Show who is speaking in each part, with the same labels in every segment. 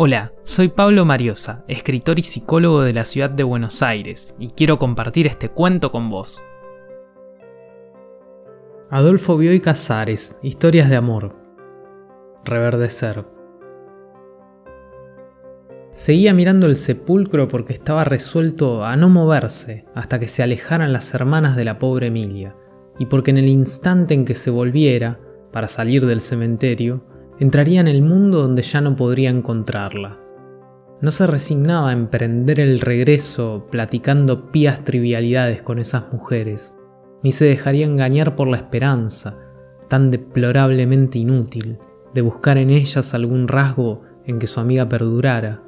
Speaker 1: Hola, soy Pablo Mariosa, escritor y psicólogo de la ciudad de Buenos Aires, y quiero compartir este cuento con vos. Adolfo Bioy Casares, Historias de Amor. Reverdecer. Seguía mirando el sepulcro porque estaba resuelto a no moverse hasta que se alejaran las hermanas de la pobre Emilia, y porque en el instante en que se volviera, para salir del cementerio, entraría en el mundo donde ya no podría encontrarla. No se resignaba a emprender el regreso platicando pías trivialidades con esas mujeres, ni se dejaría engañar por la esperanza, tan deplorablemente inútil, de buscar en ellas algún rasgo en que su amiga perdurara.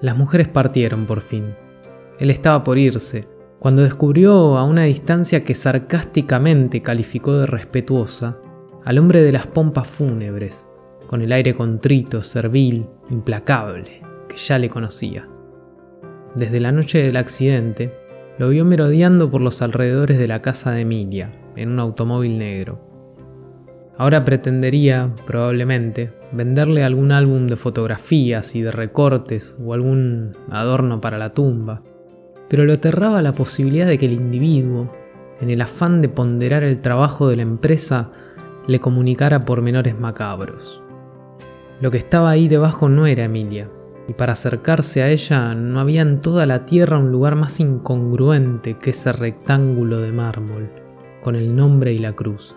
Speaker 1: Las mujeres partieron por fin. Él estaba por irse, cuando descubrió a una distancia que sarcásticamente calificó de respetuosa al hombre de las pompas fúnebres, con el aire contrito, servil, implacable, que ya le conocía. Desde la noche del accidente, lo vio merodeando por los alrededores de la casa de Emilia, en un automóvil negro. Ahora pretendería, probablemente, venderle algún álbum de fotografías y de recortes o algún adorno para la tumba, pero lo aterraba la posibilidad de que el individuo, en el afán de ponderar el trabajo de la empresa, le comunicara pormenores macabros. Lo que estaba ahí debajo no era Emilia, y para acercarse a ella no había en toda la tierra un lugar más incongruente que ese rectángulo de mármol, con el nombre y la cruz.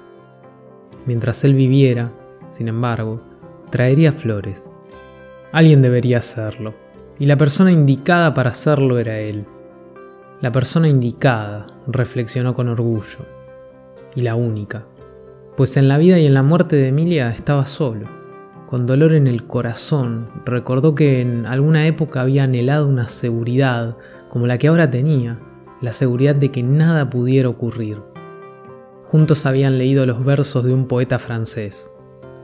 Speaker 1: Mientras él viviera, sin embargo, traería flores. Alguien debería hacerlo, y la persona indicada para hacerlo era él. La persona indicada, reflexionó con orgullo, y la única, pues en la vida y en la muerte de Emilia estaba solo con dolor en el corazón, recordó que en alguna época había anhelado una seguridad como la que ahora tenía, la seguridad de que nada pudiera ocurrir. Juntos habían leído los versos de un poeta francés.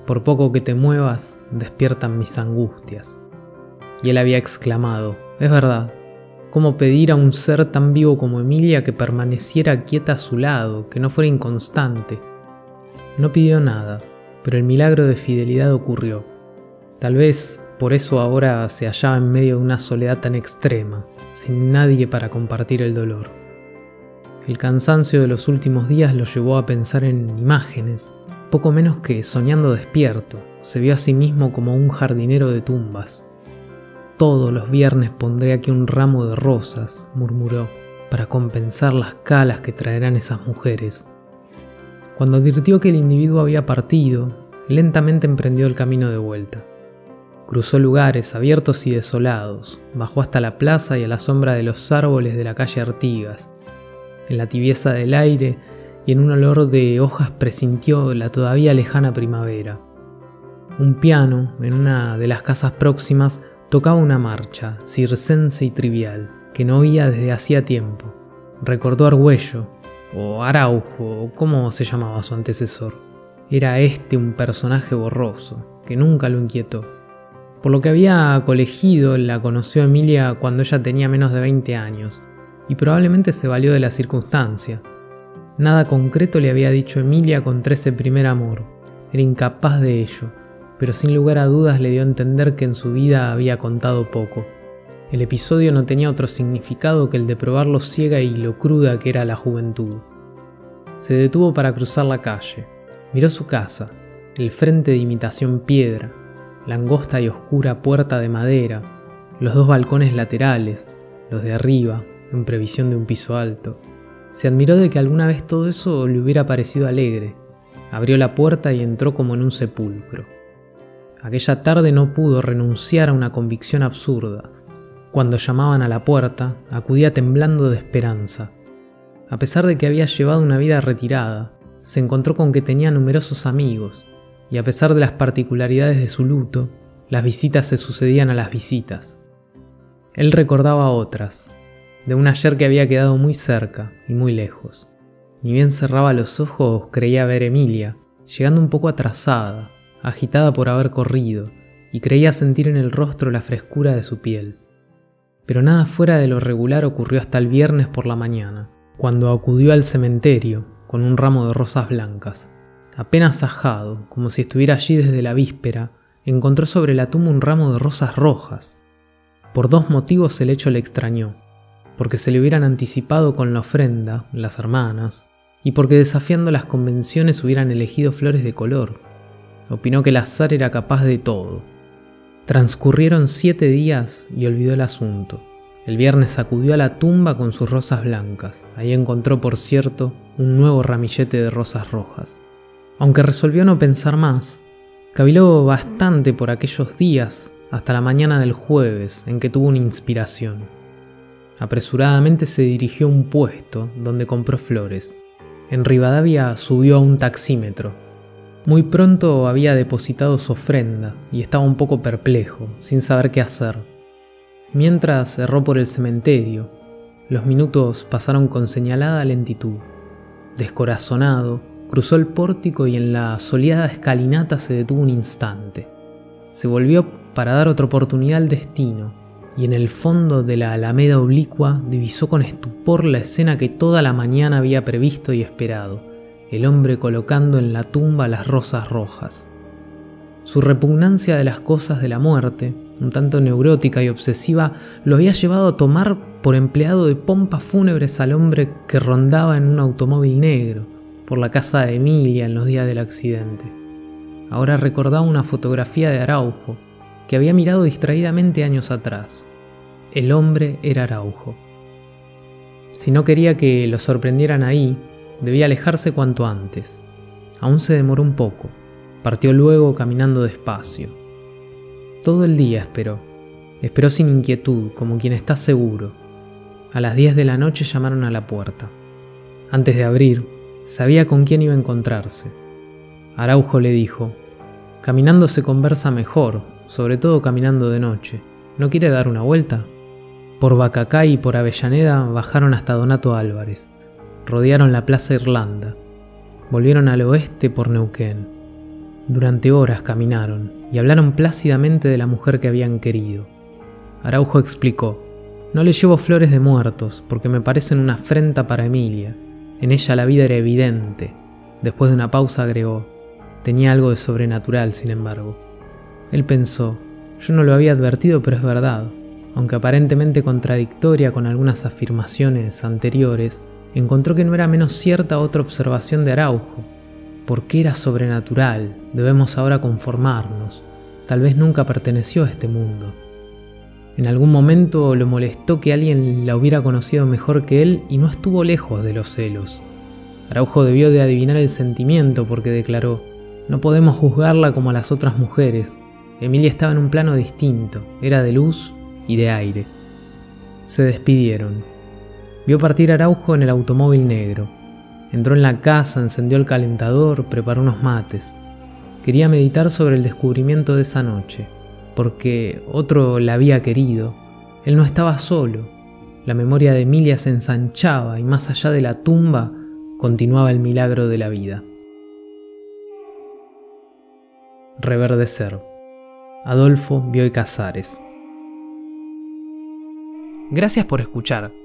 Speaker 1: Por poco que te muevas, despiertan mis angustias. Y él había exclamado, es verdad, ¿cómo pedir a un ser tan vivo como Emilia que permaneciera quieta a su lado, que no fuera inconstante? No pidió nada, pero el milagro de fidelidad ocurrió. Tal vez por eso ahora se hallaba en medio de una soledad tan extrema, sin nadie para compartir el dolor. El cansancio de los últimos días lo llevó a pensar en imágenes, poco menos que soñando despierto, se vio a sí mismo como un jardinero de tumbas. Todos los viernes pondré aquí un ramo de rosas, murmuró, para compensar las calas que traerán esas mujeres. Cuando advirtió que el individuo había partido, lentamente emprendió el camino de vuelta. Cruzó lugares abiertos y desolados, bajó hasta la plaza y a la sombra de los árboles de la calle Artigas. En la tibieza del aire y en un olor de hojas presintió la todavía lejana primavera. Un piano, en una de las casas próximas, tocaba una marcha, circense y trivial, que no oía desde hacía tiempo. Recordó Argüello, o Araujo, como se llamaba su antecesor. Era este un personaje borroso, que nunca lo inquietó. Por lo que había colegido, la conoció Emilia cuando ella tenía menos de 20 años, y probablemente se valió de la circunstancia. Nada concreto le había dicho Emilia contra ese primer amor, era incapaz de ello, pero sin lugar a dudas le dio a entender que en su vida había contado poco. El episodio no tenía otro significado que el de probar lo ciega y lo cruda que era la juventud. Se detuvo para cruzar la calle. Miró su casa, el frente de imitación piedra, la angosta y oscura puerta de madera, los dos balcones laterales, los de arriba, en previsión de un piso alto. Se admiró de que alguna vez todo eso le hubiera parecido alegre. Abrió la puerta y entró como en un sepulcro. Aquella tarde no pudo renunciar a una convicción absurda. Cuando llamaban a la puerta, acudía temblando de esperanza. A pesar de que había llevado una vida retirada, se encontró con que tenía numerosos amigos, y a pesar de las particularidades de su luto, las visitas se sucedían a las visitas. Él recordaba otras, de un ayer que había quedado muy cerca y muy lejos. Ni bien cerraba los ojos creía ver a Emilia, llegando un poco atrasada, agitada por haber corrido, y creía sentir en el rostro la frescura de su piel. Pero nada fuera de lo regular ocurrió hasta el viernes por la mañana, cuando acudió al cementerio con un ramo de rosas blancas. Apenas sajado, como si estuviera allí desde la víspera, encontró sobre la tumba un ramo de rosas rojas. Por dos motivos el hecho le extrañó, porque se le hubieran anticipado con la ofrenda, las hermanas, y porque desafiando las convenciones hubieran elegido flores de color. Opinó que el azar era capaz de todo. Transcurrieron siete días y olvidó el asunto. El viernes acudió a la tumba con sus rosas blancas. Ahí encontró, por cierto, un nuevo ramillete de rosas rojas. Aunque resolvió no pensar más, caviló bastante por aquellos días hasta la mañana del jueves en que tuvo una inspiración. Apresuradamente se dirigió a un puesto donde compró flores. En Rivadavia subió a un taxímetro. Muy pronto había depositado su ofrenda y estaba un poco perplejo, sin saber qué hacer. Mientras erró por el cementerio, los minutos pasaron con señalada lentitud. Descorazonado, cruzó el pórtico y en la soleada escalinata se detuvo un instante. Se volvió para dar otra oportunidad al destino, y en el fondo de la alameda oblicua divisó con estupor la escena que toda la mañana había previsto y esperado, el hombre colocando en la tumba las rosas rojas. Su repugnancia de las cosas de la muerte, un tanto neurótica y obsesiva, lo había llevado a tomar por empleado de pompas fúnebres al hombre que rondaba en un automóvil negro por la casa de Emilia en los días del accidente. Ahora recordaba una fotografía de Araujo, que había mirado distraídamente años atrás. El hombre era Araujo. Si no quería que lo sorprendieran ahí, debía alejarse cuanto antes. Aún se demoró un poco. Partió luego caminando despacio todo el día esperó. Esperó sin inquietud, como quien está seguro. A las 10 de la noche llamaron a la puerta. Antes de abrir, sabía con quién iba a encontrarse. Araujo le dijo, Caminando se conversa mejor, sobre todo caminando de noche. ¿No quiere dar una vuelta? Por Bacacay y por Avellaneda bajaron hasta Donato Álvarez. Rodearon la Plaza Irlanda. Volvieron al oeste por Neuquén. Durante horas caminaron y hablaron plácidamente de la mujer que habían querido. Araujo explicó, no le llevo flores de muertos porque me parecen una afrenta para Emilia. En ella la vida era evidente. Después de una pausa agregó, tenía algo de sobrenatural, sin embargo. Él pensó, yo no lo había advertido, pero es verdad. Aunque aparentemente contradictoria con algunas afirmaciones anteriores, encontró que no era menos cierta otra observación de Araujo, porque era sobrenatural, debemos ahora conformarnos. Tal vez nunca perteneció a este mundo. En algún momento lo molestó que alguien la hubiera conocido mejor que él y no estuvo lejos de los celos. Araujo debió de adivinar el sentimiento porque declaró, no podemos juzgarla como a las otras mujeres. Emilia estaba en un plano distinto, era de luz y de aire. Se despidieron. Vio partir Araujo en el automóvil negro. Entró en la casa, encendió el calentador, preparó unos mates. Quería meditar sobre el descubrimiento de esa noche, porque otro la había querido. Él no estaba solo. La memoria de Emilia se ensanchaba y más allá de la tumba continuaba el milagro de la vida. Reverdecer. Adolfo Bioy Casares.
Speaker 2: Gracias por escuchar.